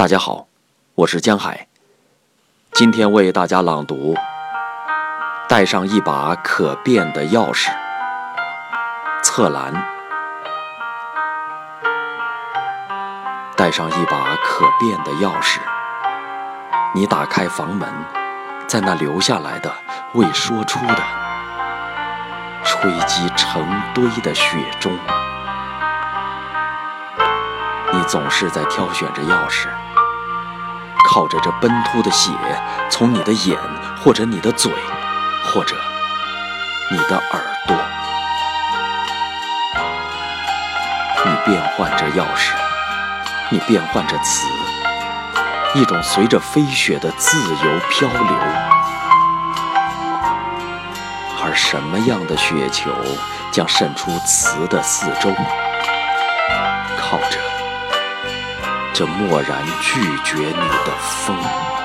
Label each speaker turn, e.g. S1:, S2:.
S1: 大家好，我是江海，今天为大家朗读：带上一把可变的钥匙。侧栏，带上一把可变的钥匙。你打开房门，在那留下来的未说出的，吹积成堆的雪中，你总是在挑选着钥匙。靠着这奔突的血，从你的眼，或者你的嘴，或者你的耳朵，你变换着钥匙，你变换着词，一种随着飞雪的自由漂流。而什么样的雪球将渗出词的四周？靠着。这漠然拒绝你的风。